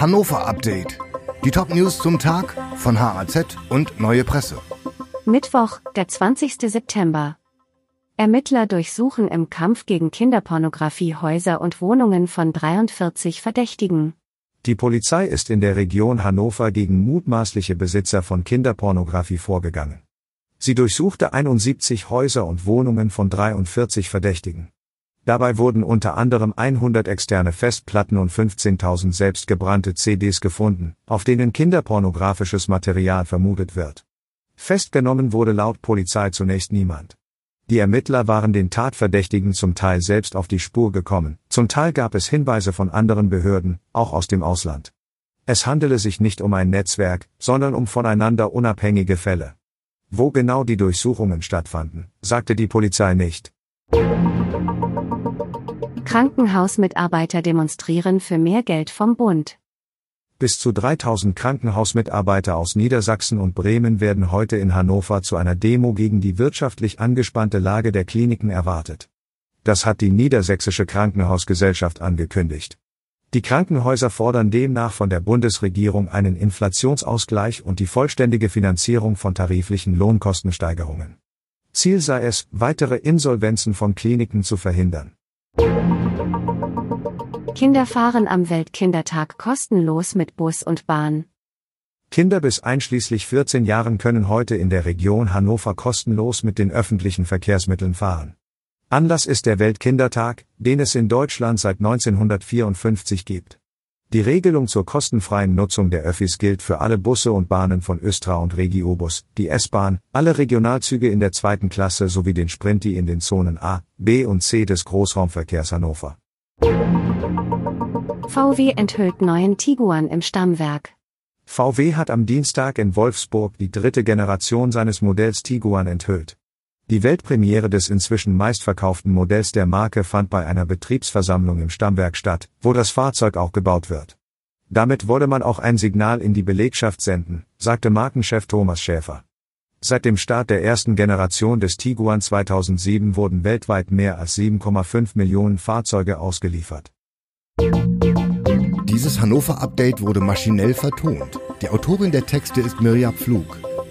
Hannover Update. Die Top-News zum Tag von HAZ und Neue Presse. Mittwoch, der 20. September. Ermittler durchsuchen im Kampf gegen Kinderpornografie Häuser und Wohnungen von 43 Verdächtigen. Die Polizei ist in der Region Hannover gegen mutmaßliche Besitzer von Kinderpornografie vorgegangen. Sie durchsuchte 71 Häuser und Wohnungen von 43 Verdächtigen. Dabei wurden unter anderem 100 externe Festplatten und 15.000 selbstgebrannte CDs gefunden, auf denen kinderpornografisches Material vermutet wird. Festgenommen wurde laut Polizei zunächst niemand. Die Ermittler waren den Tatverdächtigen zum Teil selbst auf die Spur gekommen, zum Teil gab es Hinweise von anderen Behörden, auch aus dem Ausland. Es handele sich nicht um ein Netzwerk, sondern um voneinander unabhängige Fälle. Wo genau die Durchsuchungen stattfanden, sagte die Polizei nicht. Krankenhausmitarbeiter demonstrieren für mehr Geld vom Bund. Bis zu 3000 Krankenhausmitarbeiter aus Niedersachsen und Bremen werden heute in Hannover zu einer Demo gegen die wirtschaftlich angespannte Lage der Kliniken erwartet. Das hat die Niedersächsische Krankenhausgesellschaft angekündigt. Die Krankenhäuser fordern demnach von der Bundesregierung einen Inflationsausgleich und die vollständige Finanzierung von tariflichen Lohnkostensteigerungen. Ziel sei es, weitere Insolvenzen von Kliniken zu verhindern. Kinder fahren am Weltkindertag kostenlos mit Bus und Bahn. Kinder bis einschließlich 14 Jahren können heute in der Region Hannover kostenlos mit den öffentlichen Verkehrsmitteln fahren. Anlass ist der Weltkindertag, den es in Deutschland seit 1954 gibt. Die Regelung zur kostenfreien Nutzung der Öffis gilt für alle Busse und Bahnen von Östra und Regiobus, die S-Bahn, alle Regionalzüge in der zweiten Klasse sowie den Sprinti in den Zonen A, B und C des Großraumverkehrs Hannover. VW enthüllt neuen Tiguan im Stammwerk. VW hat am Dienstag in Wolfsburg die dritte Generation seines Modells Tiguan enthüllt. Die Weltpremiere des inzwischen meistverkauften Modells der Marke fand bei einer Betriebsversammlung im Stammwerk statt, wo das Fahrzeug auch gebaut wird. Damit wolle man auch ein Signal in die Belegschaft senden, sagte Markenchef Thomas Schäfer. Seit dem Start der ersten Generation des Tiguan 2007 wurden weltweit mehr als 7,5 Millionen Fahrzeuge ausgeliefert. Dieses Hannover Update wurde maschinell vertont. Die Autorin der Texte ist Mirja Pflug.